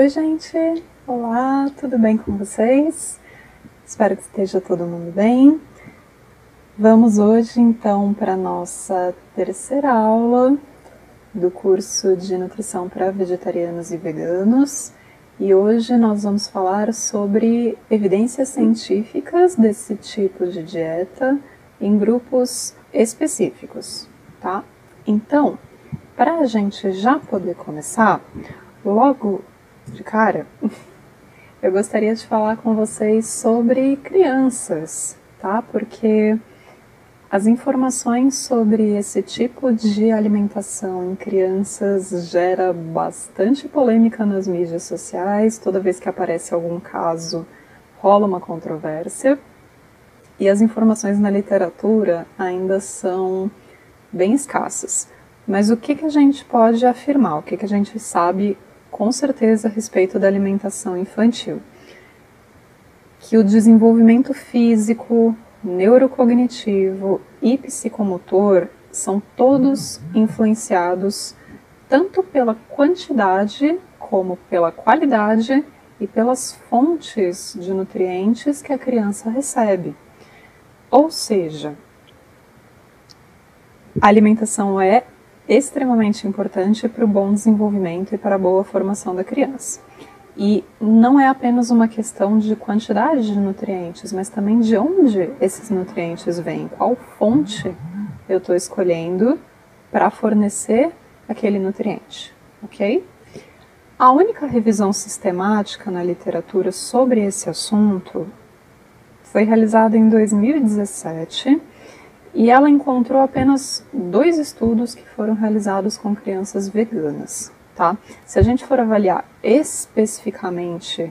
Oi, gente! Olá, tudo bem com vocês? Espero que esteja todo mundo bem. Vamos hoje então para a nossa terceira aula do curso de nutrição para vegetarianos e veganos. E hoje nós vamos falar sobre evidências científicas desse tipo de dieta em grupos específicos, tá? Então, para a gente já poder começar, logo cara, eu gostaria de falar com vocês sobre crianças, tá? Porque as informações sobre esse tipo de alimentação em crianças gera bastante polêmica nas mídias sociais. Toda vez que aparece algum caso, rola uma controvérsia. E as informações na literatura ainda são bem escassas. Mas o que, que a gente pode afirmar? O que, que a gente sabe com certeza a respeito da alimentação infantil? Que o desenvolvimento físico, neurocognitivo e psicomotor são todos influenciados tanto pela quantidade como pela qualidade e pelas fontes de nutrientes que a criança recebe. Ou seja, a alimentação é extremamente importante para o bom desenvolvimento e para a boa formação da criança. E não é apenas uma questão de quantidade de nutrientes, mas também de onde esses nutrientes vêm, qual fonte eu estou escolhendo para fornecer aquele nutriente, ok? A única revisão sistemática na literatura sobre esse assunto foi realizada em 2017 e ela encontrou apenas dois estudos que foram realizados com crianças veganas tá? Se a gente for avaliar especificamente,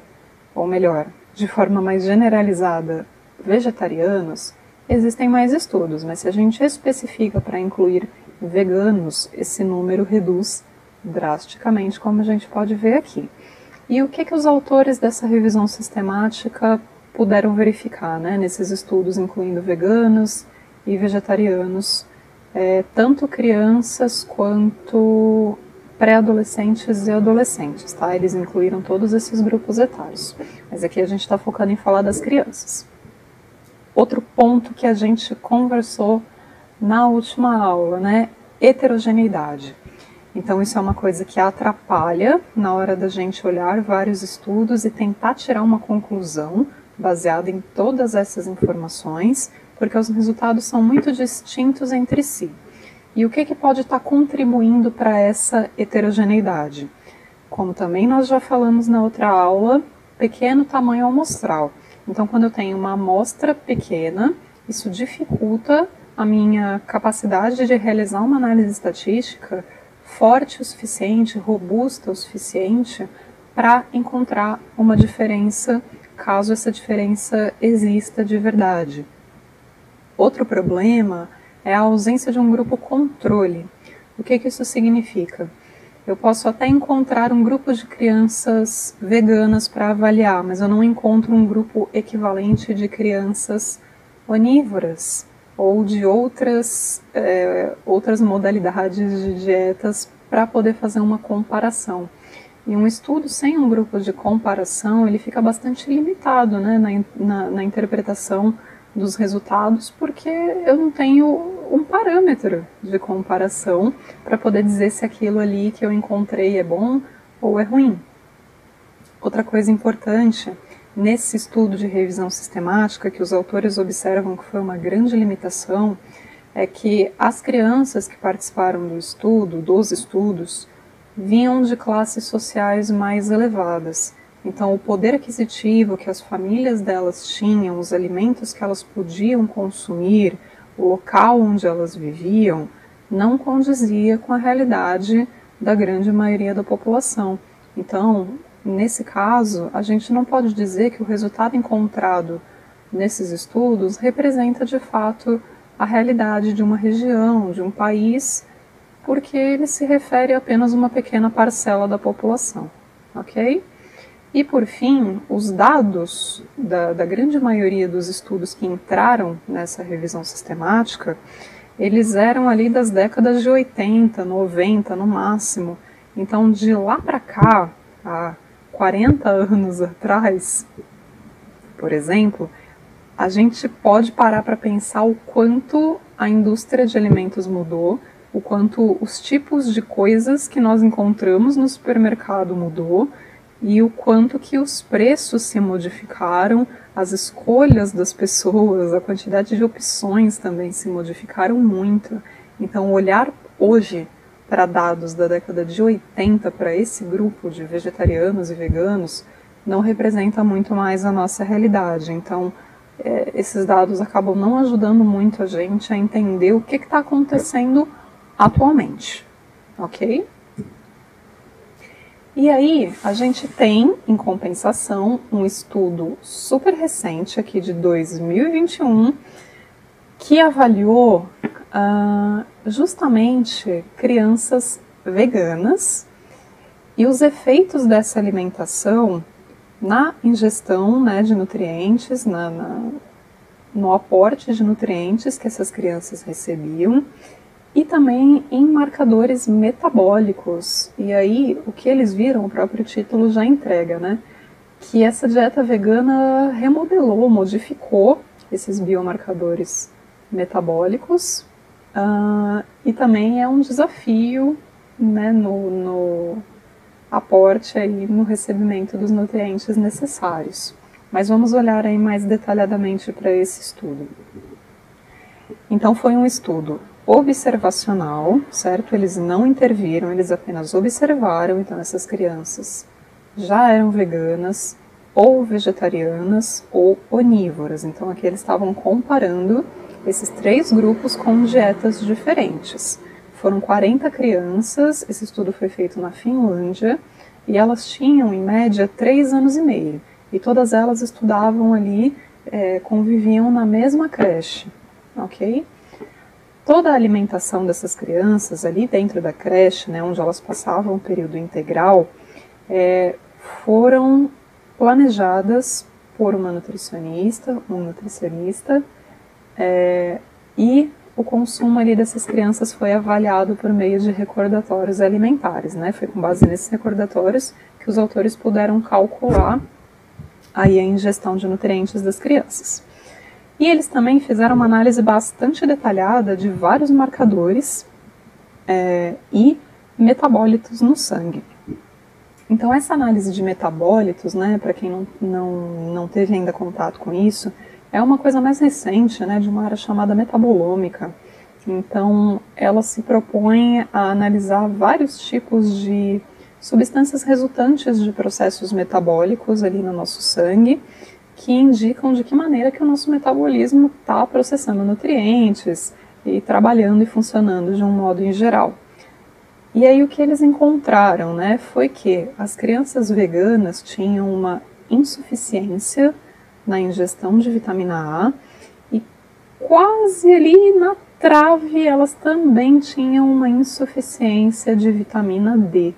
ou melhor, de forma mais generalizada, vegetarianos, existem mais estudos, mas se a gente especifica para incluir veganos, esse número reduz drasticamente, como a gente pode ver aqui. E o que, que os autores dessa revisão sistemática puderam verificar né, nesses estudos, incluindo veganos e vegetarianos, é, tanto crianças quanto pré-adolescentes e adolescentes, tá? Eles incluíram todos esses grupos etários. Mas aqui a gente está focando em falar das crianças. Outro ponto que a gente conversou na última aula, né? Heterogeneidade. Então, isso é uma coisa que atrapalha na hora da gente olhar vários estudos e tentar tirar uma conclusão baseada em todas essas informações, porque os resultados são muito distintos entre si. E o que, que pode estar contribuindo para essa heterogeneidade? Como também nós já falamos na outra aula, pequeno tamanho amostral. Então, quando eu tenho uma amostra pequena, isso dificulta a minha capacidade de realizar uma análise estatística forte o suficiente, robusta o suficiente para encontrar uma diferença, caso essa diferença exista de verdade. Outro problema é a ausência de um grupo controle. O que, que isso significa? Eu posso até encontrar um grupo de crianças veganas para avaliar, mas eu não encontro um grupo equivalente de crianças onívoras ou de outras, é, outras modalidades de dietas para poder fazer uma comparação. E um estudo sem um grupo de comparação, ele fica bastante limitado né, na, na, na interpretação dos resultados, porque eu não tenho um parâmetro de comparação para poder dizer se aquilo ali que eu encontrei é bom ou é ruim. Outra coisa importante nesse estudo de revisão sistemática, que os autores observam que foi uma grande limitação, é que as crianças que participaram do estudo, dos estudos, vinham de classes sociais mais elevadas. Então, o poder aquisitivo que as famílias delas tinham, os alimentos que elas podiam consumir, o local onde elas viviam, não condizia com a realidade da grande maioria da população. Então, nesse caso, a gente não pode dizer que o resultado encontrado nesses estudos representa de fato a realidade de uma região, de um país, porque ele se refere a apenas uma pequena parcela da população, ok? E por fim, os dados da, da, grande maioria dos estudos que entraram nessa revisão sistemática, eles eram ali das décadas de 80, 90 no máximo. Então, de lá para cá, há 40 anos atrás, por exemplo, a gente pode parar para pensar o quanto a indústria de alimentos mudou, o quanto os tipos de coisas que nós encontramos no supermercado mudou e o quanto que os preços se modificaram, as escolhas das pessoas, a quantidade de opções também se modificaram muito. Então, olhar hoje para dados da década de 80 para esse grupo de vegetarianos e veganos não representa muito mais a nossa realidade. Então, é, esses dados acabam não ajudando muito a gente a entender o que está acontecendo atualmente, ok? E aí, a gente tem, em compensação, um estudo super recente aqui de 2021 que avaliou uh, justamente crianças veganas e os efeitos dessa alimentação na ingestão né, de nutrientes, na, na, no aporte de nutrientes que essas crianças recebiam e também em marcadores metabólicos. E aí, o que eles viram, o próprio título já entrega, né? Que essa dieta vegana remodelou, modificou esses biomarcadores metabólicos uh, e também é um desafio né, no, no aporte aí no recebimento dos nutrientes necessários. Mas vamos olhar aí mais detalhadamente para esse estudo. Então foi um estudo observacional, certo? Eles não interviram, eles apenas observaram. Então essas crianças já eram veganas, ou vegetarianas, ou onívoras. Então aqui eles estavam comparando esses três grupos com dietas diferentes. Foram 40 crianças, esse estudo foi feito na Finlândia, e elas tinham, em média, 3 anos e meio. E todas elas estudavam ali, é, conviviam na mesma creche, ok? Toda a alimentação dessas crianças ali dentro da creche, né, onde elas passavam o período integral, é, foram planejadas por uma nutricionista, um nutricionista, é, e o consumo ali dessas crianças foi avaliado por meio de recordatórios alimentares, né? Foi com base nesses recordatórios que os autores puderam calcular aí a ingestão de nutrientes das crianças. E eles também fizeram uma análise bastante detalhada de vários marcadores é, e metabólitos no sangue. Então, essa análise de metabólitos, né, para quem não, não, não teve ainda contato com isso, é uma coisa mais recente, né, de uma área chamada metabolômica. Então, ela se propõe a analisar vários tipos de substâncias resultantes de processos metabólicos ali no nosso sangue que indicam de que maneira que o nosso metabolismo está processando nutrientes e trabalhando e funcionando de um modo em geral. E aí o que eles encontraram, né, foi que as crianças veganas tinham uma insuficiência na ingestão de vitamina A e quase ali na trave elas também tinham uma insuficiência de vitamina D,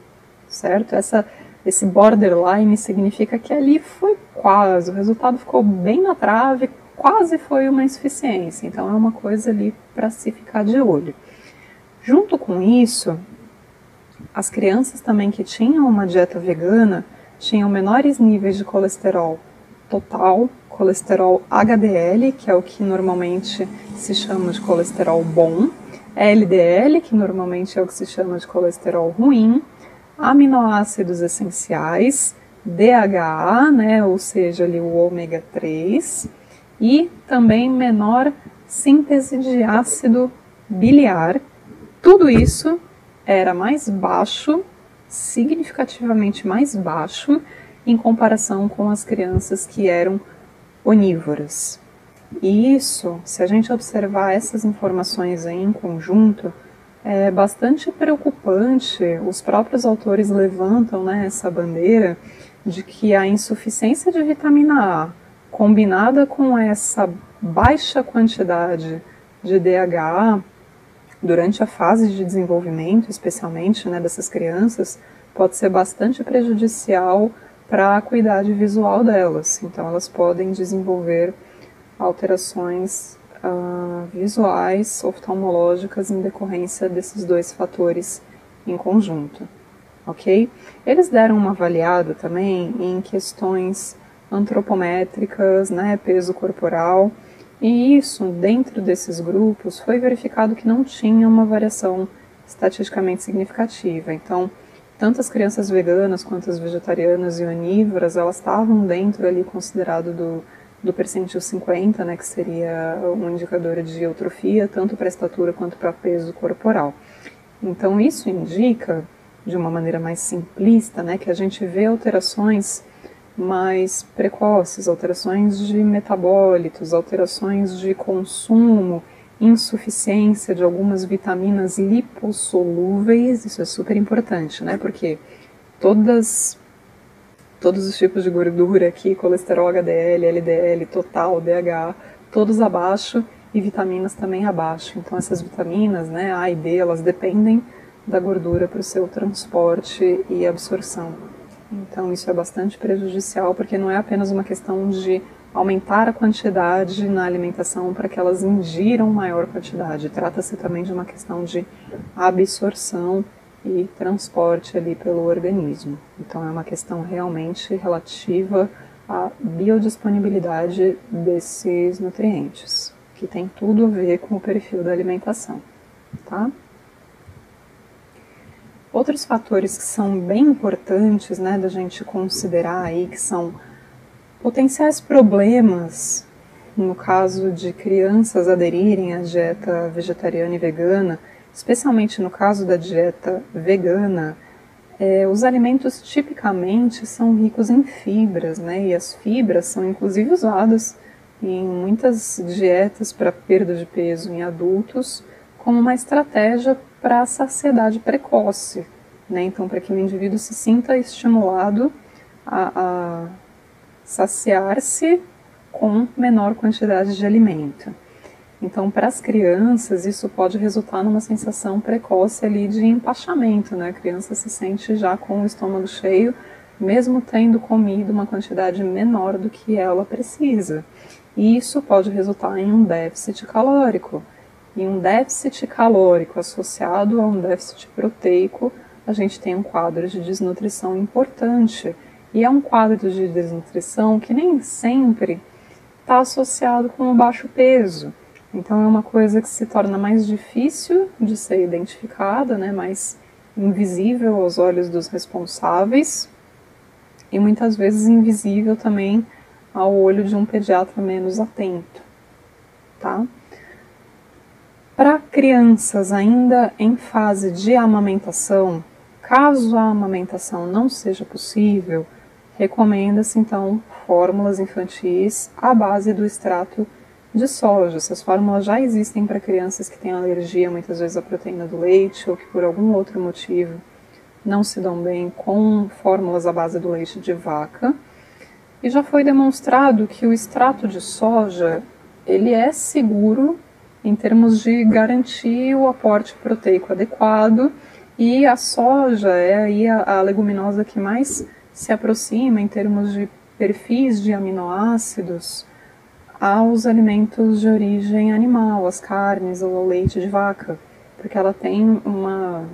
certo? Essa esse borderline significa que ali foi quase, o resultado ficou bem na trave, quase foi uma insuficiência. Então é uma coisa ali para se ficar de olho. Junto com isso, as crianças também que tinham uma dieta vegana tinham menores níveis de colesterol total, colesterol HDL, que é o que normalmente se chama de colesterol bom, LDL, que normalmente é o que se chama de colesterol ruim, aminoácidos essenciais, DHA, né, ou seja, ali o ômega 3, e também menor síntese de ácido biliar. Tudo isso era mais baixo, significativamente mais baixo, em comparação com as crianças que eram onívoras. E isso, se a gente observar essas informações aí em conjunto, é bastante preocupante. Os próprios autores levantam né, essa bandeira de que a insuficiência de vitamina A, combinada com essa baixa quantidade de DHA durante a fase de desenvolvimento, especialmente né, dessas crianças, pode ser bastante prejudicial para a acuidade visual delas. Então, elas podem desenvolver alterações uh, visuais, oftalmológicas, em decorrência desses dois fatores em conjunto. ok? Eles deram uma avaliada também em questões antropométricas, né, peso corporal, e isso, dentro desses grupos, foi verificado que não tinha uma variação estatisticamente significativa. Então, tanto as crianças veganas quanto as vegetarianas e onívoras, elas estavam dentro ali considerado do, do percentil 50, né, que seria um indicador de eutrofia, tanto para estatura quanto para peso corporal. Então, isso indica, de uma maneira mais simplista, né, que a gente vê alterações mais precoces, alterações de metabólitos, alterações de consumo, insuficiência de algumas vitaminas lipossolúveis, isso é super importante, né? Porque todas todos os tipos de gordura aqui, colesterol HDL, LDL, total, DH, todos abaixo e vitaminas também abaixo. Então essas vitaminas, né, A e D, elas dependem da gordura para o seu transporte e absorção. Então isso é bastante prejudicial porque não é apenas uma questão de aumentar a quantidade na alimentação para que elas ingiram maior quantidade. Trata-se também de uma questão de absorção e transporte ali pelo organismo. Então é uma questão realmente relativa à biodisponibilidade desses nutrientes, que tem tudo a ver com o perfil da alimentação, tá? Outros fatores que são bem importantes, né, da gente considerar aí, que são potenciais problemas no caso de crianças aderirem à dieta vegetariana e vegana, especialmente no caso da dieta vegana, é, os alimentos tipicamente são ricos em fibras, né? E as fibras são inclusive usadas em muitas dietas para perda de peso em adultos como uma estratégia para a saciedade precoce, né? Então, para que o indivíduo se sinta estimulado a, a saciar-se com menor quantidade de alimento. Então, para as crianças, isso pode resultar numa sensação precoce ali de empachamento, né? A criança se sente já com o estômago cheio, mesmo tendo comido uma quantidade menor do que ela precisa. E isso pode resultar em um déficit calórico. E um déficit calórico associado a um déficit proteico, a gente tem um quadro de desnutrição importante. E é um quadro de desnutrição que nem sempre está associado com o baixo peso. Então é uma coisa que se torna mais difícil de ser identificada, né, mais invisível aos olhos dos responsáveis e muitas vezes invisível também ao olho de um pediatra menos atento, tá? Para crianças ainda em fase de amamentação, caso a amamentação não seja possível, recomenda-se então fórmulas infantis à base do extrato de soja. Essas fórmulas já existem para crianças que têm alergia muitas vezes à proteína do leite ou que por algum outro motivo não se dão bem com fórmulas à base do leite de vaca. E já foi demonstrado que o extrato de soja ele é seguro em termos de garantir o aporte proteico adequado e a soja é aí a, a leguminosa que mais se aproxima em termos de perfis de aminoácidos aos alimentos de origem animal, as carnes ou ao leite de vaca, porque ela tem uma,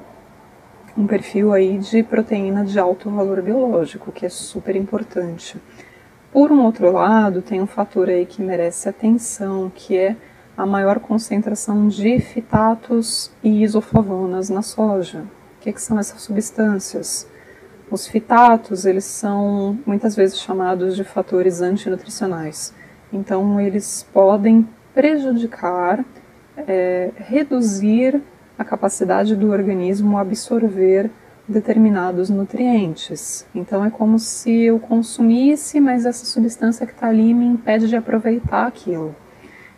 um perfil aí de proteína de alto valor biológico, que é super importante. Por um outro lado, tem um fator aí que merece atenção, que é a maior concentração de fitatos e isoflavonas na soja. O que, que são essas substâncias? Os fitatos, eles são muitas vezes chamados de fatores antinutricionais. Então, eles podem prejudicar, é, reduzir a capacidade do organismo absorver determinados nutrientes. Então, é como se eu consumisse, mas essa substância que está ali me impede de aproveitar aquilo.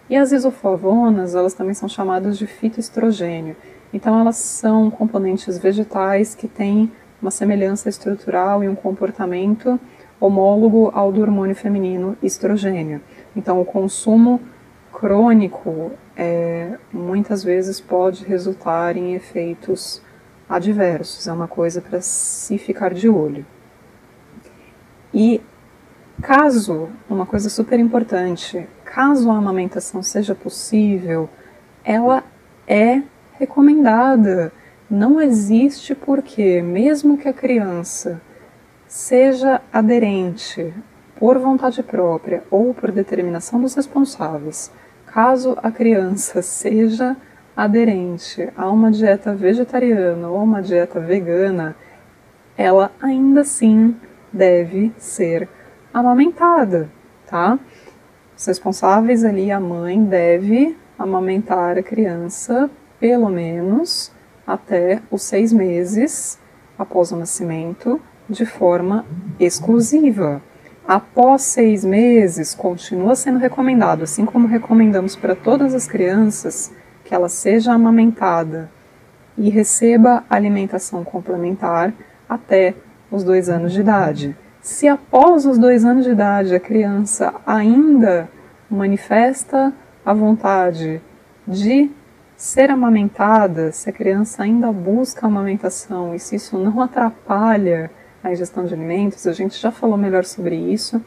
E as isoflavonas, elas também são chamadas de fitoestrogênio. Então, elas são componentes vegetais que têm uma semelhança estrutural e um comportamento homólogo ao do hormônio feminino estrogênio. Então, o consumo crônico é, muitas vezes pode resultar em efeitos adversos, é uma coisa para se ficar de olho. E caso, uma coisa super importante, caso a amamentação seja possível, ela é recomendada não existe porque, mesmo que a criança seja aderente por vontade própria ou por determinação dos responsáveis, caso a criança seja aderente a uma dieta vegetariana ou uma dieta vegana, ela ainda assim deve ser amamentada, tá? Os responsáveis ali, a mãe deve amamentar a criança pelo menos até os seis meses após o nascimento de forma exclusiva. Após seis meses, continua sendo recomendado, assim como recomendamos para todas as crianças, que ela seja amamentada e receba alimentação complementar até os dois anos de idade. Se após os dois anos de idade a criança ainda manifesta a vontade de ser amamentada, se a criança ainda busca a amamentação e se isso não atrapalha a ingestão de alimentos, a gente já falou melhor sobre isso.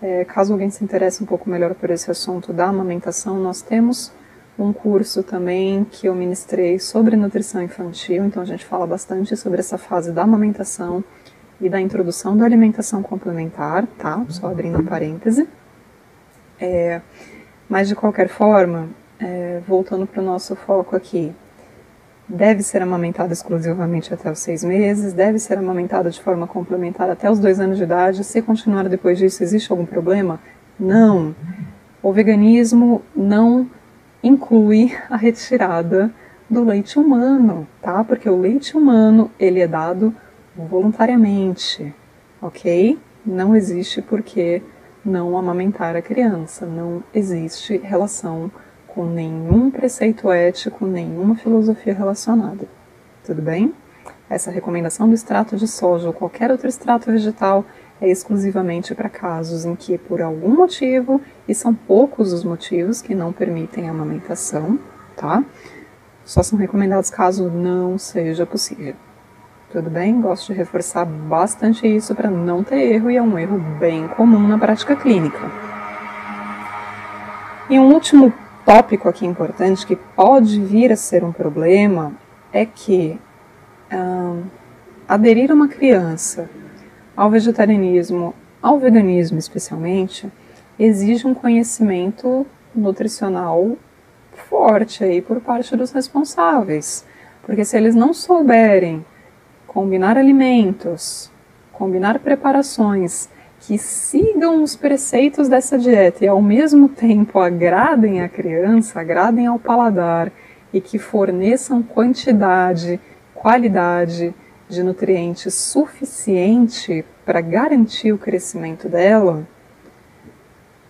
É, caso alguém se interesse um pouco melhor por esse assunto da amamentação, nós temos um curso também que eu ministrei sobre nutrição infantil, então a gente fala bastante sobre essa fase da amamentação e da introdução da alimentação complementar, tá? Só abrindo um parêntese. É, mas de qualquer forma, é, voltando para o nosso foco aqui, deve ser amamentada exclusivamente até os seis meses, deve ser amamentada de forma complementar até os dois anos de idade. Se continuar depois disso, existe algum problema? Não. O veganismo não inclui a retirada do leite humano, tá? Porque o leite humano ele é dado voluntariamente, ok? Não existe porque não amamentar a criança, não existe relação com nenhum preceito ético, nenhuma filosofia relacionada. Tudo bem? Essa recomendação do extrato de soja ou qualquer outro extrato vegetal é exclusivamente para casos em que, por algum motivo, e são poucos os motivos que não permitem a amamentação, tá? Só são recomendados caso não seja possível. Tudo bem? Gosto de reforçar bastante isso para não ter erro e é um erro bem comum na prática clínica. E um último tópico aqui importante que pode vir a ser um problema é que aderir uma criança ao vegetarianismo, ao veganismo especialmente, exige um conhecimento nutricional forte aí por parte dos responsáveis. Porque se eles não souberem combinar alimentos, combinar preparações que sigam os preceitos dessa dieta e ao mesmo tempo agradem a criança, agradem ao paladar e que forneçam quantidade, qualidade de nutrientes suficiente para garantir o crescimento dela,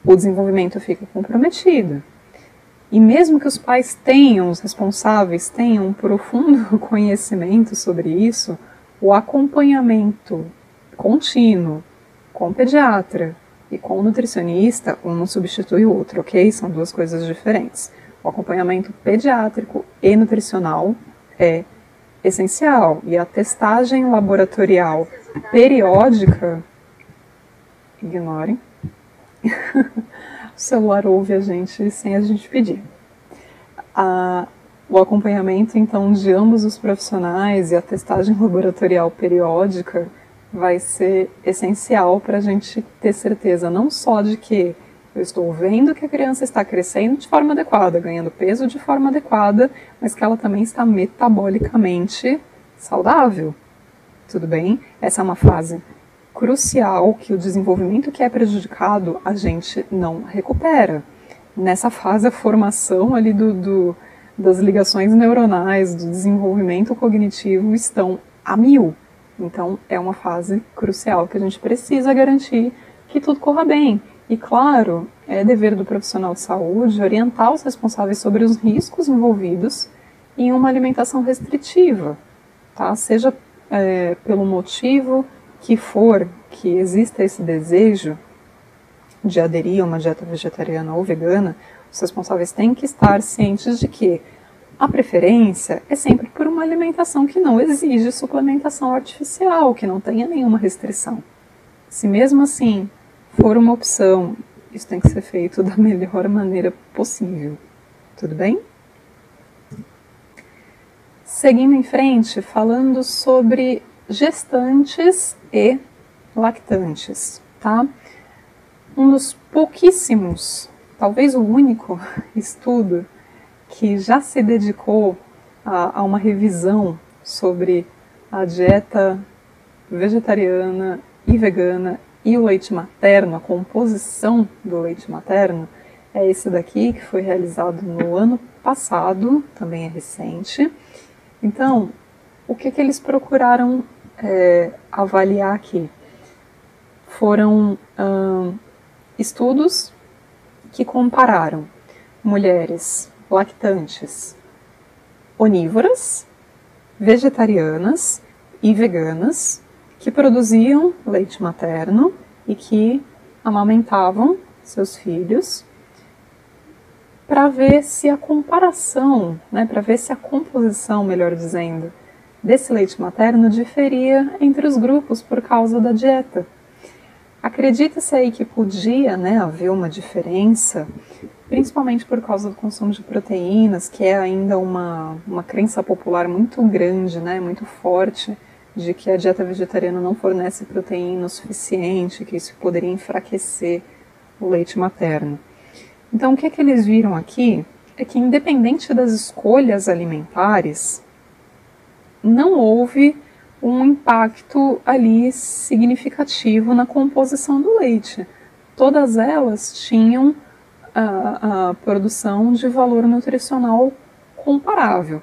o desenvolvimento fica comprometido. E mesmo que os pais tenham, os responsáveis tenham um profundo conhecimento sobre isso, o acompanhamento contínuo com pediatra e com nutricionista, um não substitui o outro, ok? São duas coisas diferentes. O acompanhamento pediátrico e nutricional é essencial e a testagem laboratorial periódica, ignorem, o celular ouve a gente sem a gente pedir. A, o acompanhamento, então, de ambos os profissionais e a testagem laboratorial periódica vai ser essencial para a gente ter certeza não só de que eu estou vendo que a criança está crescendo de forma adequada, ganhando peso de forma adequada, mas que ela também está metabolicamente saudável. Tudo bem? Essa é uma fase crucial que o desenvolvimento que é prejudicado a gente não recupera. Nessa fase, a formação ali do, do das ligações neuronais, do desenvolvimento cognitivo estão a mil. Então, é uma fase crucial que a gente precisa garantir que tudo corra bem. E, claro, é dever do profissional de saúde orientar os responsáveis sobre os riscos envolvidos em uma alimentação restritiva, tá? Seja é, pelo motivo que for que exista esse desejo de aderir a uma dieta vegetariana ou vegana, os responsáveis têm que estar cientes de que a preferência é sempre por uma alimentação que não exige suplementação artificial, que não tenha nenhuma restrição. Se mesmo assim for uma opção, isso tem que ser feito da melhor maneira possível. Tudo bem? Seguindo em frente, falando sobre gestantes e lactantes, tá? Um dos pouquíssimos, talvez o único estudo que já se dedicou a, a uma revisão sobre a dieta vegetariana e vegana e o leite materno, a composição do leite materno, é esse daqui que foi realizado no ano passado, também é recente. Então, o que, que eles procuraram é, avaliar aqui? Foram hum, estudos que compararam mulheres lactantes onívoras, vegetarianas e veganas que produziam leite materno e que amamentavam seus filhos para ver se a comparação, né, para ver se a composição, melhor dizendo, desse leite materno diferia entre os grupos por causa da dieta. Acredita-se aí que podia né, haver uma diferença, principalmente por causa do consumo de proteínas, que é ainda uma, uma crença popular muito grande, né, muito forte, de que a dieta vegetariana não fornece proteína o suficiente, que isso poderia enfraquecer o leite materno. Então, o que, é que eles viram aqui é que, independente das escolhas alimentares, não houve um impacto ali significativo na composição do leite. Todas elas tinham a, a produção de valor nutricional comparável.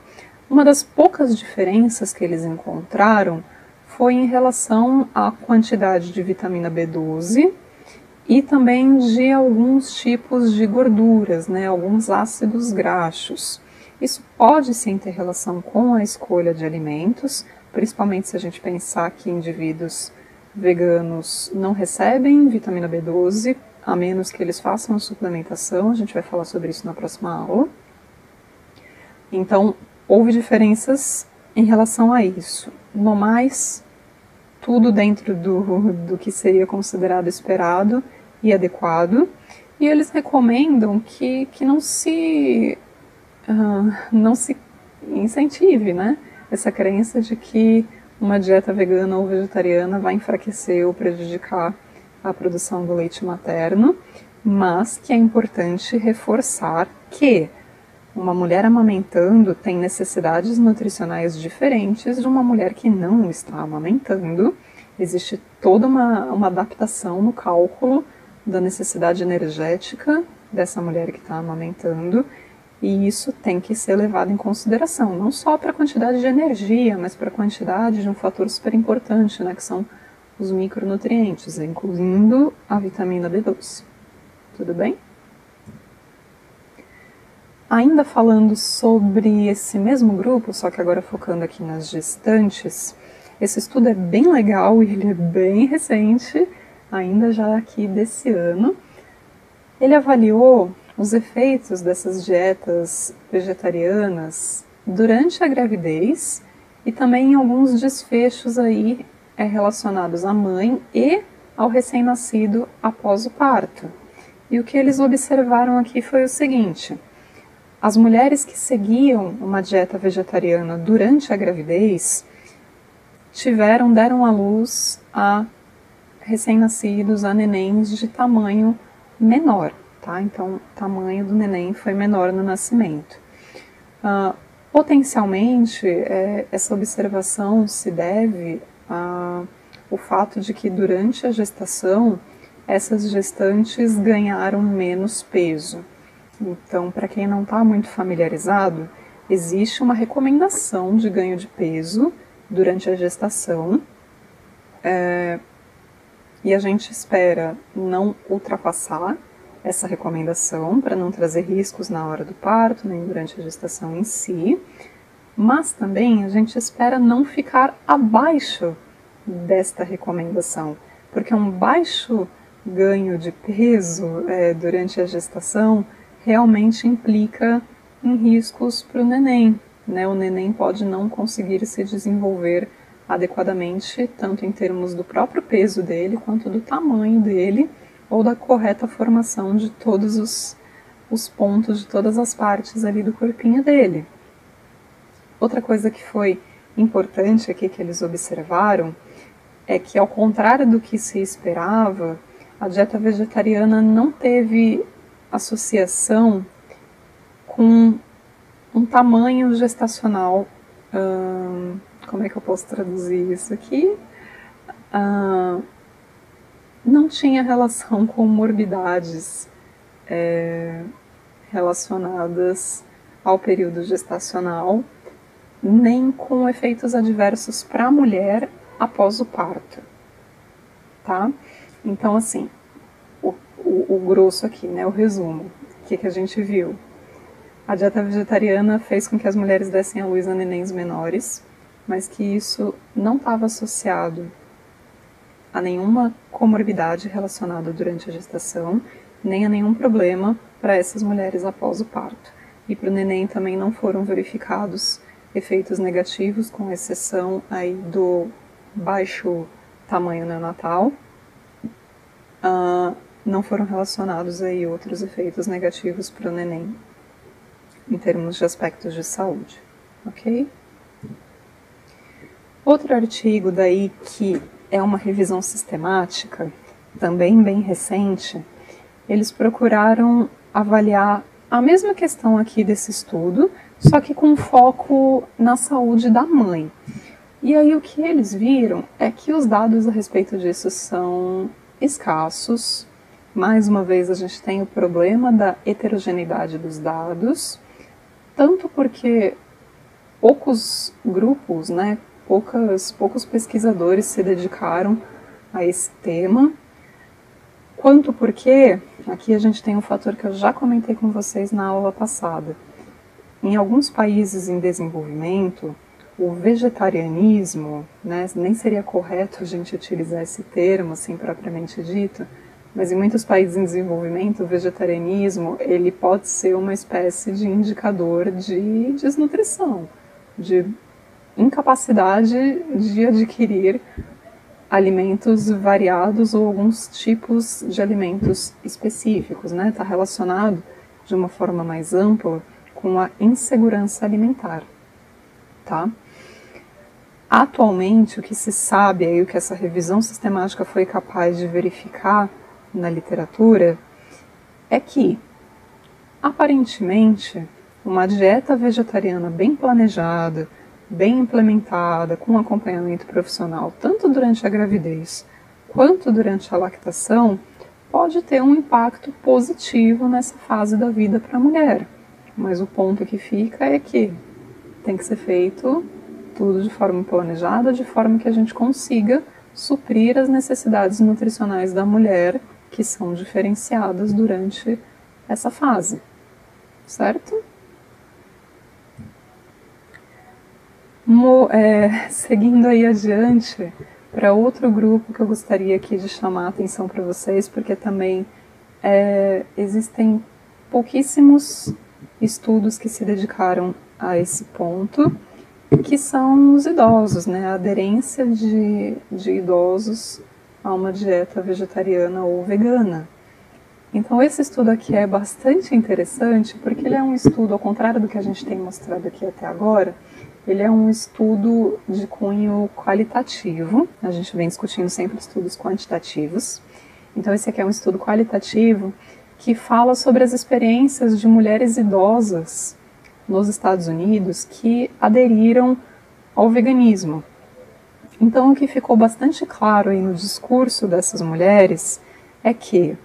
Uma das poucas diferenças que eles encontraram foi em relação à quantidade de vitamina B12 e também de alguns tipos de gorduras, né, alguns ácidos graxos. Isso pode sim ter relação com a escolha de alimentos, principalmente se a gente pensar que indivíduos veganos não recebem vitamina B12, a menos que eles façam suplementação, a gente vai falar sobre isso na próxima aula. Então, houve diferenças em relação a isso. No mais, tudo dentro do, do que seria considerado esperado e adequado. E eles recomendam que, que não se uh, não se incentive, né? Essa crença de que uma dieta vegana ou vegetariana vai enfraquecer ou prejudicar a produção do leite materno, mas que é importante reforçar que uma mulher amamentando tem necessidades nutricionais diferentes de uma mulher que não está amamentando. Existe toda uma, uma adaptação no cálculo da necessidade energética dessa mulher que está amamentando e isso tem que ser levado em consideração, não só para a quantidade de energia, mas para a quantidade de um fator super importante, né, que são os micronutrientes, incluindo a vitamina B12. Tudo bem? Ainda falando sobre esse mesmo grupo, só que agora focando aqui nas gestantes, esse estudo é bem legal e ele é bem recente, ainda já aqui desse ano. Ele avaliou os efeitos dessas dietas vegetarianas durante a gravidez e também em alguns desfechos aí é, relacionados à mãe e ao recém-nascido após o parto. E o que eles observaram aqui foi o seguinte: as mulheres que seguiam uma dieta vegetariana durante a gravidez tiveram, deram à luz a recém-nascidos, a nenéns de tamanho menor, tá? Então, o tamanho do neném foi menor no nascimento. Uh, potencialmente, é, essa observação se deve ao fato de que durante a gestação, essas gestantes ganharam menos peso. Então, para quem não está muito familiarizado, existe uma recomendação de ganho de peso durante a gestação é, e a gente espera não ultrapassar essa recomendação para não trazer riscos na hora do parto nem durante a gestação em si, mas também a gente espera não ficar abaixo desta recomendação, porque um baixo ganho de peso é, durante a gestação realmente implica em riscos para o neném. Né? O neném pode não conseguir se desenvolver adequadamente, tanto em termos do próprio peso dele, quanto do tamanho dele, ou da correta formação de todos os, os pontos, de todas as partes ali do corpinho dele. Outra coisa que foi importante aqui que eles observaram é que, ao contrário do que se esperava, a dieta vegetariana não teve associação com um tamanho gestacional. Hum, como é que eu posso traduzir isso aqui? Não tinha relação com morbidades é, relacionadas ao período gestacional, nem com efeitos adversos para a mulher após o parto, tá? Então, assim, o, o, o grosso aqui, né, o resumo, o que, que a gente viu? A dieta vegetariana fez com que as mulheres dessem à luz a nenéns menores, mas que isso não estava associado a nenhuma comorbidade relacionada durante a gestação, nem a nenhum problema para essas mulheres após o parto. E para o neném também não foram verificados efeitos negativos, com exceção aí do baixo tamanho neonatal. Uh, não foram relacionados aí outros efeitos negativos para o neném, em termos de aspectos de saúde, ok? Outro artigo daí que é uma revisão sistemática, também bem recente, eles procuraram avaliar a mesma questão aqui desse estudo, só que com foco na saúde da mãe. E aí o que eles viram é que os dados a respeito disso são escassos. Mais uma vez a gente tem o problema da heterogeneidade dos dados, tanto porque poucos grupos, né, poucas, poucos pesquisadores se dedicaram a esse tema, quanto porque aqui a gente tem um fator que eu já comentei com vocês na aula passada. Em alguns países em desenvolvimento, o vegetarianismo, né, nem seria correto a gente utilizar esse termo assim propriamente dito, mas em muitos países em desenvolvimento, o vegetarianismo ele pode ser uma espécie de indicador de desnutrição, de incapacidade de adquirir alimentos variados ou alguns tipos de alimentos específicos, né? Está relacionado de uma forma mais ampla com a insegurança alimentar, tá? Atualmente, o que se sabe e o que essa revisão sistemática foi capaz de verificar na literatura é que, aparentemente, uma dieta vegetariana bem planejada, bem implementada, com acompanhamento profissional, tanto durante a gravidez quanto durante a lactação, pode ter um impacto positivo nessa fase da vida para a mulher. Mas o ponto que fica é que tem que ser feito tudo de forma planejada, de forma que a gente consiga suprir as necessidades nutricionais da mulher que são diferenciadas durante essa fase, certo? Mo, é, seguindo aí adiante, para outro grupo que eu gostaria aqui de chamar a atenção para vocês, porque também é, existem pouquíssimos estudos que se dedicaram a esse ponto, que são os idosos, né? A aderência de, de idosos a uma dieta vegetariana ou vegana. Então esse estudo aqui é bastante interessante porque ele é um estudo, ao contrário do que a gente tem mostrado aqui até agora, ele é um estudo de cunho qualitativo. A gente vem discutindo sempre estudos quantitativos. Então, esse aqui é um estudo qualitativo que fala sobre as experiências de mulheres idosas nos Estados Unidos que aderiram ao veganismo. Então, o que ficou bastante claro aí no discurso dessas mulheres é que,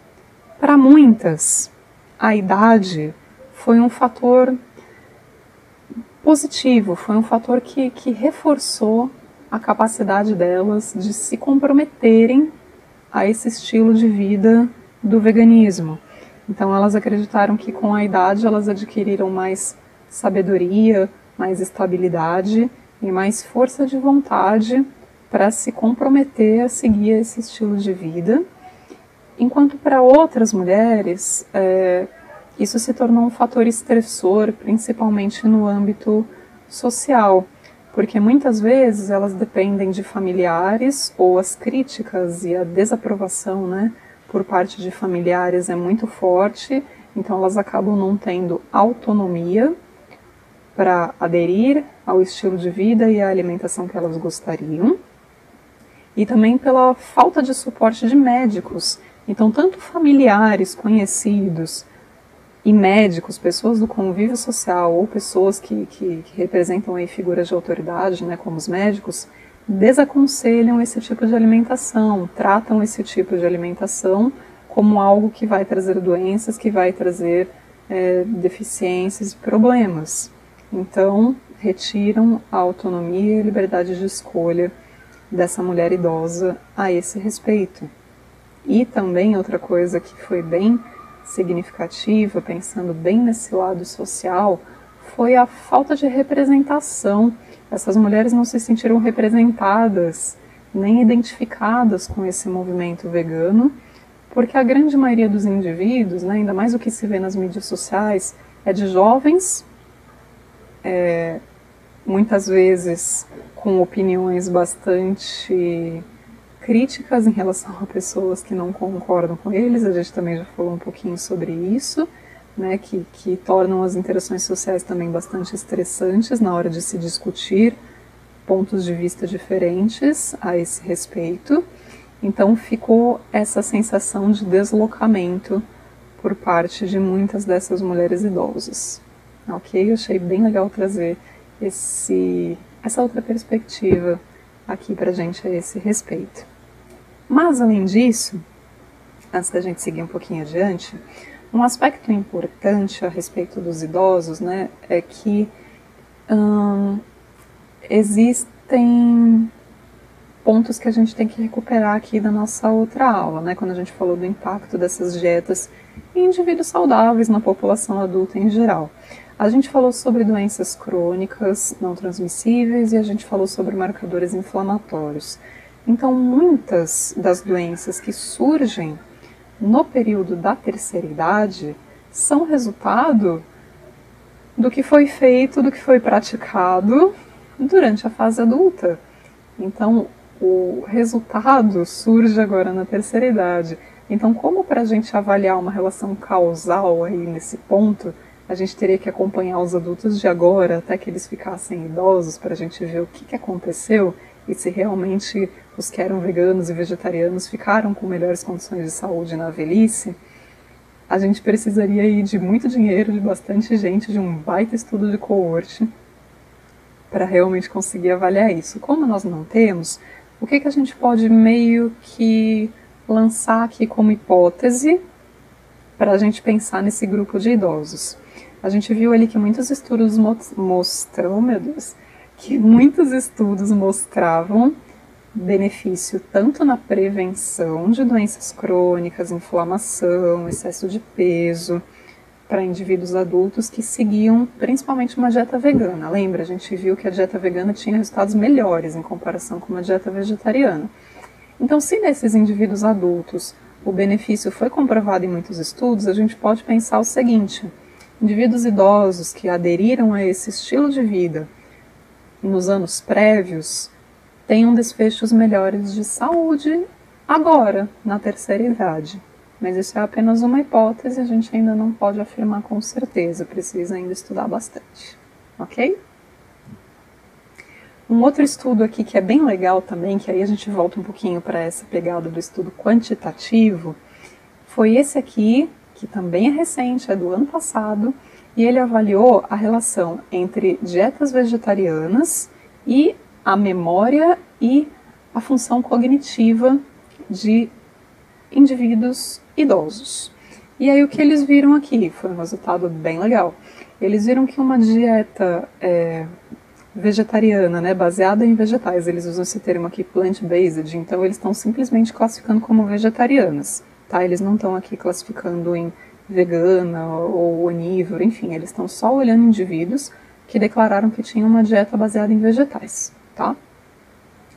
para muitas, a idade foi um fator positivo, foi um fator que, que reforçou a capacidade delas de se comprometerem a esse estilo de vida do veganismo. Então elas acreditaram que com a idade elas adquiriram mais sabedoria, mais estabilidade e mais força de vontade para se comprometer a seguir esse estilo de vida. Enquanto para outras mulheres, é, isso se tornou um fator estressor, principalmente no âmbito social, porque muitas vezes elas dependem de familiares ou as críticas e a desaprovação, né, por parte de familiares é muito forte, então elas acabam não tendo autonomia para aderir ao estilo de vida e à alimentação que elas gostariam, e também pela falta de suporte de médicos. Então, tanto familiares, conhecidos e médicos, pessoas do convívio social ou pessoas que, que, que representam aí figuras de autoridade, né, como os médicos, desaconselham esse tipo de alimentação, tratam esse tipo de alimentação como algo que vai trazer doenças, que vai trazer é, deficiências e problemas. Então, retiram a autonomia e a liberdade de escolha dessa mulher idosa a esse respeito. E também outra coisa que foi bem significativa, pensando bem nesse lado social, foi a falta de representação. Essas mulheres não se sentiram representadas nem identificadas com esse movimento vegano, porque a grande maioria dos indivíduos, né, ainda mais o que se vê nas mídias sociais, é de jovens, é, muitas vezes com opiniões bastante críticas em relação a pessoas que não concordam com eles, a gente também já falou um pouquinho sobre isso, né, que, que tornam as interações sociais também bastante estressantes na hora de se discutir pontos de vista diferentes a esse respeito. Então ficou essa sensação de deslocamento por parte de muitas dessas mulheres idosas. Ok? Eu achei bem legal trazer esse, essa outra perspectiva aqui para gente a esse respeito. Mas, além disso, antes da gente seguir um pouquinho adiante, um aspecto importante a respeito dos idosos né, é que hum, existem pontos que a gente tem que recuperar aqui da nossa outra aula, né, quando a gente falou do impacto dessas dietas em indivíduos saudáveis na população adulta em geral. A gente falou sobre doenças crônicas não transmissíveis e a gente falou sobre marcadores inflamatórios. Então, muitas das doenças que surgem no período da terceira idade são resultado do que foi feito, do que foi praticado durante a fase adulta. Então, o resultado surge agora na terceira idade. Então, como para a gente avaliar uma relação causal aí nesse ponto, a gente teria que acompanhar os adultos de agora até que eles ficassem idosos para a gente ver o que, que aconteceu e se realmente os que eram veganos e vegetarianos ficaram com melhores condições de saúde na velhice, a gente precisaria ir de muito dinheiro, de bastante gente, de um baita estudo de coorte para realmente conseguir avaliar isso. Como nós não temos, o que, que a gente pode meio que lançar aqui como hipótese para a gente pensar nesse grupo de idosos? A gente viu ali que muitos estudos mostram, meu Deus, que muitos estudos mostravam benefício tanto na prevenção de doenças crônicas, inflamação, excesso de peso, para indivíduos adultos que seguiam principalmente uma dieta vegana. Lembra, a gente viu que a dieta vegana tinha resultados melhores em comparação com uma dieta vegetariana. Então, se nesses indivíduos adultos o benefício foi comprovado em muitos estudos, a gente pode pensar o seguinte: Indivíduos idosos que aderiram a esse estilo de vida nos anos prévios tenham desfechos melhores de saúde agora, na terceira idade. Mas isso é apenas uma hipótese, a gente ainda não pode afirmar com certeza, precisa ainda estudar bastante. Ok? Um outro estudo aqui que é bem legal também, que aí a gente volta um pouquinho para essa pegada do estudo quantitativo, foi esse aqui, que também é recente, é do ano passado, e ele avaliou a relação entre dietas vegetarianas e a memória e a função cognitiva de indivíduos idosos. E aí o que eles viram aqui foi um resultado bem legal. Eles viram que uma dieta é, vegetariana, né, baseada em vegetais, eles usam esse termo aqui plant-based, então eles estão simplesmente classificando como vegetarianas tá? Eles não estão aqui classificando em vegana ou onívoro, enfim, eles estão só olhando indivíduos que declararam que tinham uma dieta baseada em vegetais, tá?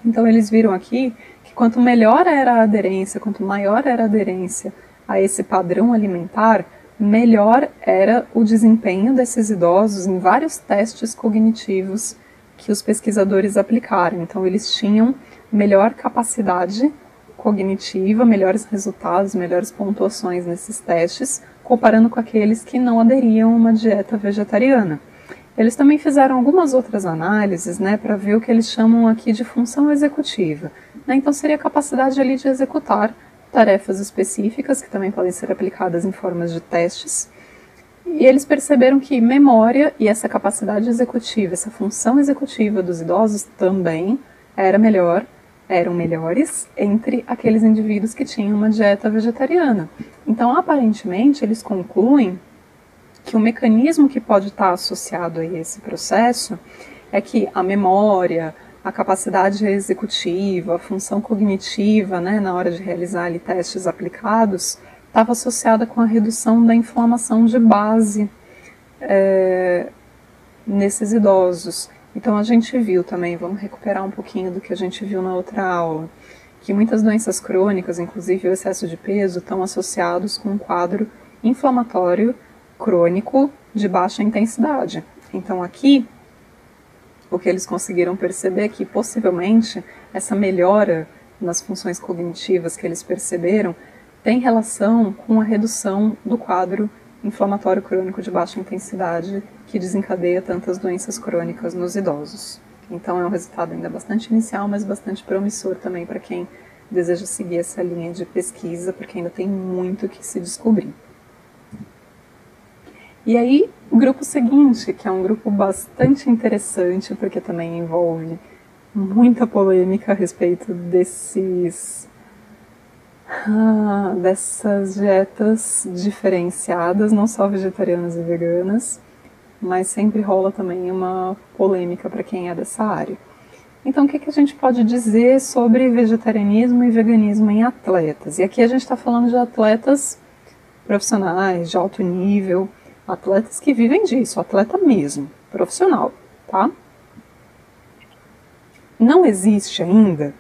Então eles viram aqui que quanto melhor era a aderência, quanto maior era a aderência a esse padrão alimentar, melhor era o desempenho desses idosos em vários testes cognitivos que os pesquisadores aplicaram. Então eles tinham melhor capacidade cognitiva, melhores resultados, melhores pontuações nesses testes, comparando com aqueles que não aderiam a uma dieta vegetariana. eles também fizeram algumas outras análises né, para ver o que eles chamam aqui de função executiva. Né? Então, seria a capacidade ali de executar tarefas específicas, que também podem ser aplicadas em formas de testes. E eles perceberam que memória e essa capacidade executiva, essa função executiva dos idosos também era melhor, eram melhores entre aqueles indivíduos que tinham uma dieta vegetariana. Então, aparentemente, eles concluem que o mecanismo que pode estar associado a esse processo é que a memória, a capacidade executiva, a função cognitiva, né, na hora de realizar ali, testes aplicados, estava associada com a redução da inflamação de base é, nesses idosos. Então a gente viu também, vamos recuperar um pouquinho do que a gente viu na outra aula, que muitas doenças crônicas, inclusive o excesso de peso, estão associados com um quadro inflamatório crônico de baixa intensidade. Então aqui o que eles conseguiram perceber é que possivelmente essa melhora nas funções cognitivas que eles perceberam tem relação com a redução do quadro inflamatório crônico de baixa intensidade que desencadeia tantas doenças crônicas nos idosos. Então é um resultado ainda bastante inicial, mas bastante promissor também para quem deseja seguir essa linha de pesquisa, porque ainda tem muito que se descobrir. E aí, o grupo seguinte, que é um grupo bastante interessante, porque também envolve muita polêmica a respeito desses ah, dessas dietas diferenciadas, não só vegetarianas e veganas, mas sempre rola também uma polêmica para quem é dessa área. Então, o que, que a gente pode dizer sobre vegetarianismo e veganismo em atletas? E aqui a gente está falando de atletas profissionais, de alto nível, Atletas que vivem disso, atleta mesmo, profissional, tá? Não existe ainda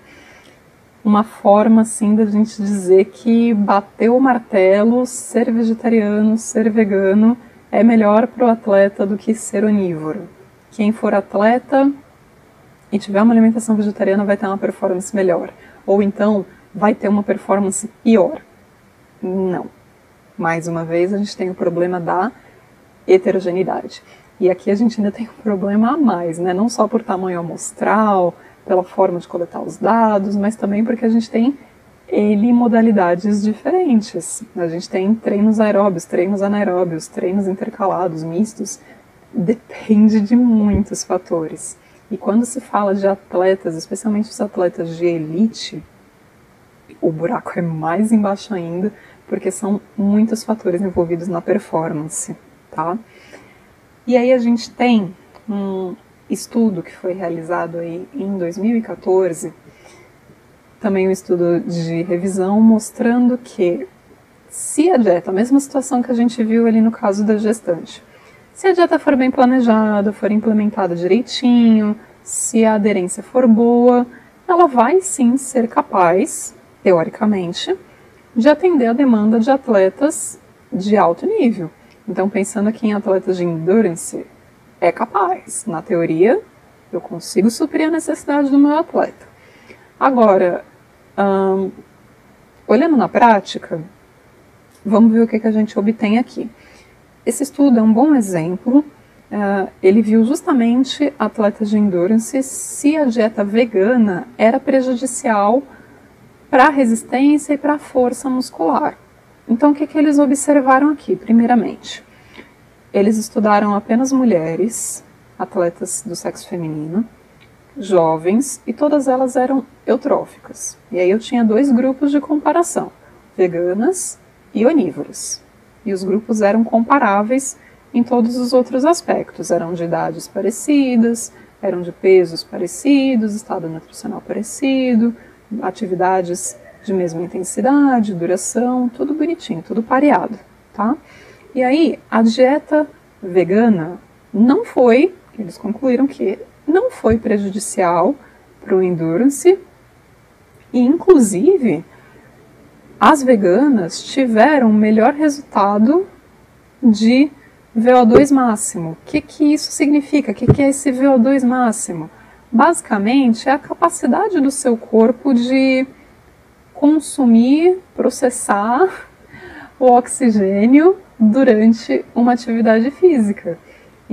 uma forma assim da gente dizer que bater o martelo, ser vegetariano, ser vegano é melhor para o atleta do que ser onívoro. Quem for atleta e tiver uma alimentação vegetariana vai ter uma performance melhor, ou então vai ter uma performance pior. Não. Mais uma vez, a gente tem o problema da heterogeneidade. E aqui a gente ainda tem um problema a mais, né? não só por tamanho amostral, pela forma de coletar os dados, mas também porque a gente tem ele modalidades diferentes. A gente tem treinos aeróbios, treinos anaeróbios, treinos intercalados, mistos. Depende de muitos fatores. E quando se fala de atletas, especialmente os atletas de elite, o buraco é mais embaixo ainda, porque são muitos fatores envolvidos na performance tá? E aí a gente tem um estudo que foi realizado aí em 2014, também um estudo de revisão mostrando que se a dieta, a mesma situação que a gente viu ali no caso da gestante, se a dieta for bem planejada, for implementada direitinho, se a aderência for boa, ela vai sim ser capaz, teoricamente, de atender a demanda de atletas de alto nível. Então, pensando aqui em atletas de endurance, é capaz. Na teoria, eu consigo suprir a necessidade do meu atleta. Agora, olhando na prática, vamos ver o que, que a gente obtém aqui. Esse estudo é um bom exemplo. Uh, ele viu justamente atletas de endurance se a dieta vegana era prejudicial para a resistência e para a força muscular. Então, o que, que eles observaram aqui, primeiramente? Eles estudaram apenas mulheres, atletas do sexo feminino, jovens, e todas elas eram eutróficas. E aí eu tinha dois grupos de comparação, veganas e onívoras. E os grupos eram comparáveis em todos os outros aspectos, eram de idades parecidas, eram de pesos parecidos, estado nutricional parecido, atividades de mesma intensidade, duração, tudo bonitinho, tudo pareado, tá? E aí, a dieta vegana não foi, eles concluíram que não foi prejudicial para o endurance e, inclusive, as veganas tiveram melhor resultado de VO2 máximo. O que, que isso significa? O que, que é esse VO2 máximo? Basicamente, é a capacidade do seu corpo de consumir, processar o oxigênio durante uma atividade física.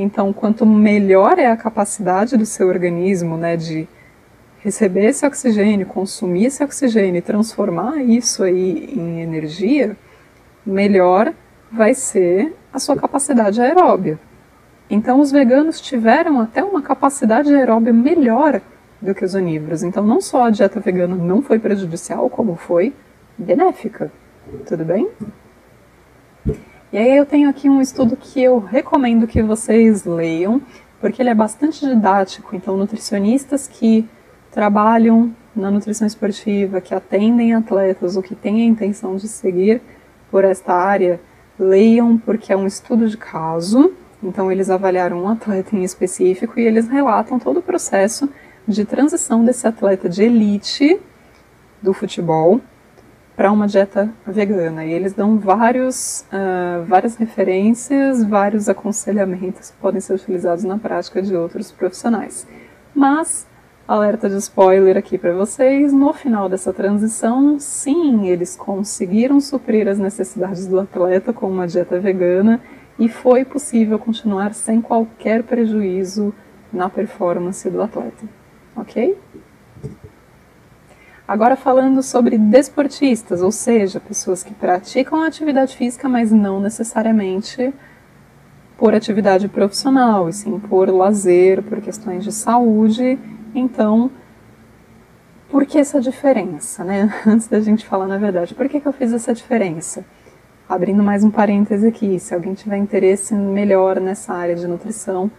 Então, quanto melhor é a capacidade do seu organismo né, de receber esse oxigênio, consumir esse oxigênio e transformar isso aí em energia, melhor vai ser a sua capacidade aeróbia. Então, os veganos tiveram até uma capacidade aeróbia melhor do que os onívoros. Então, não só a dieta vegana não foi prejudicial, como foi benéfica. Tudo bem? E aí eu tenho aqui um estudo que eu recomendo que vocês leiam, porque ele é bastante didático. Então, nutricionistas que trabalham na nutrição esportiva, que atendem atletas ou que têm a intenção de seguir por esta área, leiam, porque é um estudo de caso. Então, eles avaliaram um atleta em específico e eles relatam todo o processo de transição desse atleta de elite do futebol para uma dieta vegana. E eles dão vários, uh, várias referências, vários aconselhamentos que podem ser utilizados na prática de outros profissionais. Mas, alerta de spoiler aqui para vocês: no final dessa transição, sim, eles conseguiram suprir as necessidades do atleta com uma dieta vegana e foi possível continuar sem qualquer prejuízo na performance do atleta. Ok? Agora falando sobre desportistas, ou seja, pessoas que praticam atividade física, mas não necessariamente por atividade profissional, e sim por lazer, por questões de saúde. Então, por que essa diferença, né? Antes da gente falar na verdade, por que, que eu fiz essa diferença? Abrindo mais um parêntese aqui, se alguém tiver interesse melhor nessa área de nutrição,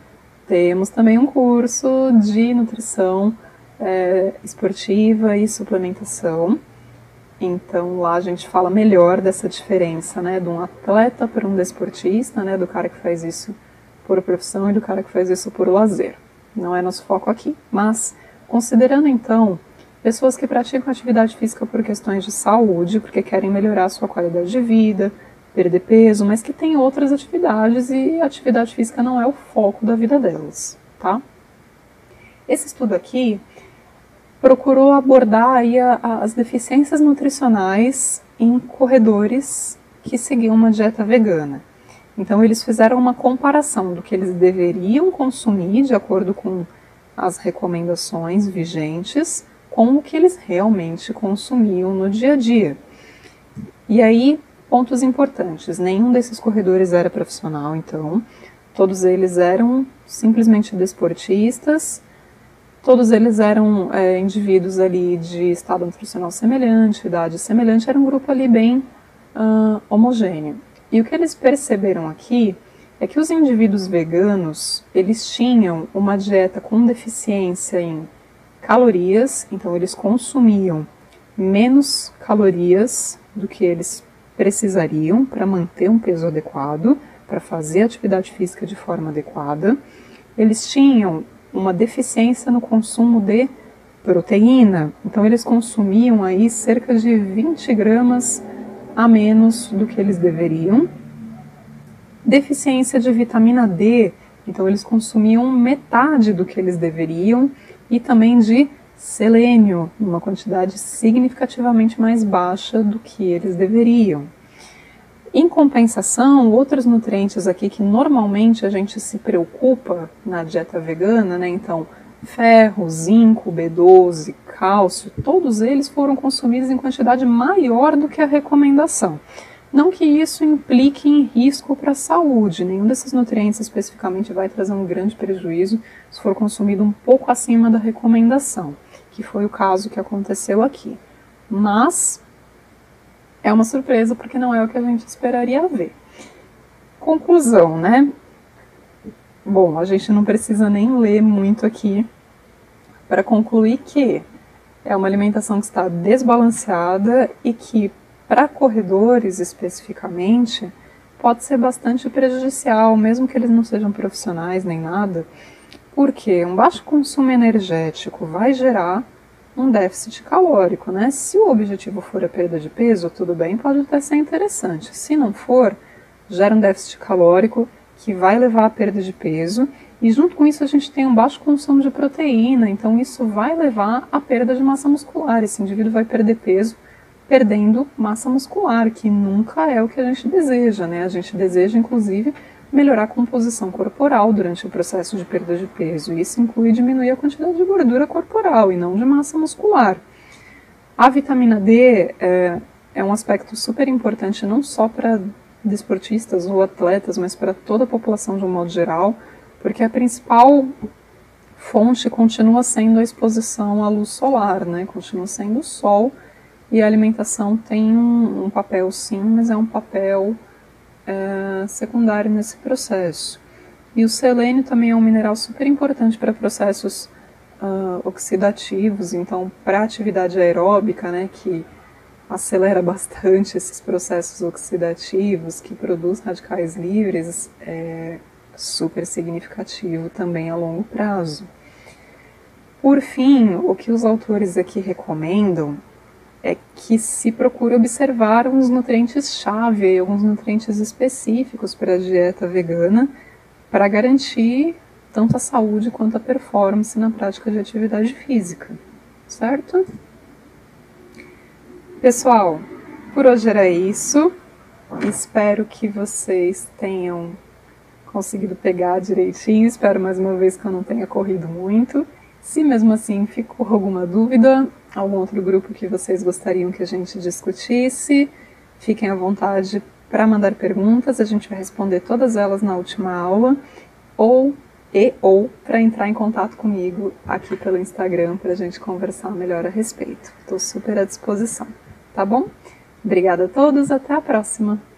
temos também um curso de nutrição é, esportiva e suplementação. Então lá a gente fala melhor dessa diferença, né, de um atleta para um desportista, né, do cara que faz isso por profissão e do cara que faz isso por lazer. Não é nosso foco aqui. Mas considerando então pessoas que praticam atividade física por questões de saúde, porque querem melhorar a sua qualidade de vida, perder peso, mas que têm outras atividades e atividade física não é o foco da vida delas, tá? Esse estudo aqui procurou abordar aí a, a, as deficiências nutricionais em corredores que seguiam uma dieta vegana. Então eles fizeram uma comparação do que eles deveriam consumir de acordo com as recomendações vigentes com o que eles realmente consumiam no dia a dia. E aí, pontos importantes: nenhum desses corredores era profissional, então, todos eles eram simplesmente desportistas Todos eles eram é, indivíduos ali de estado nutricional semelhante, idade semelhante, era um grupo ali bem uh, homogêneo. E o que eles perceberam aqui é que os indivíduos veganos, eles tinham uma dieta com deficiência em calorias, então eles consumiam menos calorias do que eles precisariam para manter um peso adequado, para fazer atividade física de forma adequada. Eles tinham uma deficiência no consumo de proteína. Então eles consumiam aí cerca de 20 gramas a menos do que eles deveriam. Deficiência de vitamina D, então eles consumiam metade do que eles deveriam e também de selênio, uma quantidade significativamente mais baixa do que eles deveriam. Em compensação, outros nutrientes aqui que normalmente a gente se preocupa na dieta vegana, né? Então, ferro, zinco, B12, cálcio, todos eles foram consumidos em quantidade maior do que a recomendação. Não que isso implique em risco para a saúde, nenhum desses nutrientes especificamente vai trazer um grande prejuízo se for consumido um pouco acima da recomendação, que foi o caso que aconteceu aqui. Mas é uma surpresa porque não é o que a gente esperaria ver. Conclusão, né? Bom, a gente não precisa nem ler muito aqui para concluir que é uma alimentação que está desbalanceada e que, para corredores especificamente, pode ser bastante prejudicial, mesmo que eles não sejam profissionais nem nada, porque um baixo consumo energético vai gerar um déficit calórico, né? Se o objetivo for a perda de peso, tudo bem, pode até ser interessante. Se não for, gera um déficit calórico que vai levar à perda de peso e junto com isso a gente tem um baixo consumo de proteína, então isso vai levar à perda de massa muscular. Esse indivíduo vai perder peso perdendo massa muscular, que nunca é o que a gente deseja, né? A gente deseja, inclusive, melhorar a composição corporal durante o processo de perda de peso. Isso inclui diminuir a quantidade de gordura corporal e não de massa muscular. A vitamina D é, é um aspecto super importante não só para desportistas ou atletas, mas para toda a população de um modo geral, porque a principal fonte continua sendo a exposição à luz solar, né? Continua sendo o sol e a alimentação tem um, um papel sim, mas é um papel é, secundário nesse processo. E o selênio também é um mineral super importante para processos uh, oxidativos, então para atividade aeróbica, né, que acelera bastante esses processos oxidativos, que produz radicais livres, é super significativo também a longo prazo. Por fim, o que os autores aqui recomendam é que se procure observar alguns nutrientes-chave, alguns nutrientes específicos para a dieta vegana, para garantir tanto a saúde quanto a performance na prática de atividade física, certo? Pessoal, por hoje era isso. Espero que vocês tenham conseguido pegar direitinho. Espero mais uma vez que eu não tenha corrido muito. Se mesmo assim ficou alguma dúvida, algum outro grupo que vocês gostariam que a gente discutisse, fiquem à vontade para mandar perguntas, a gente vai responder todas elas na última aula, ou e ou para entrar em contato comigo aqui pelo Instagram para a gente conversar melhor a respeito. Estou super à disposição tá bom? Obrigada a todos, até a próxima!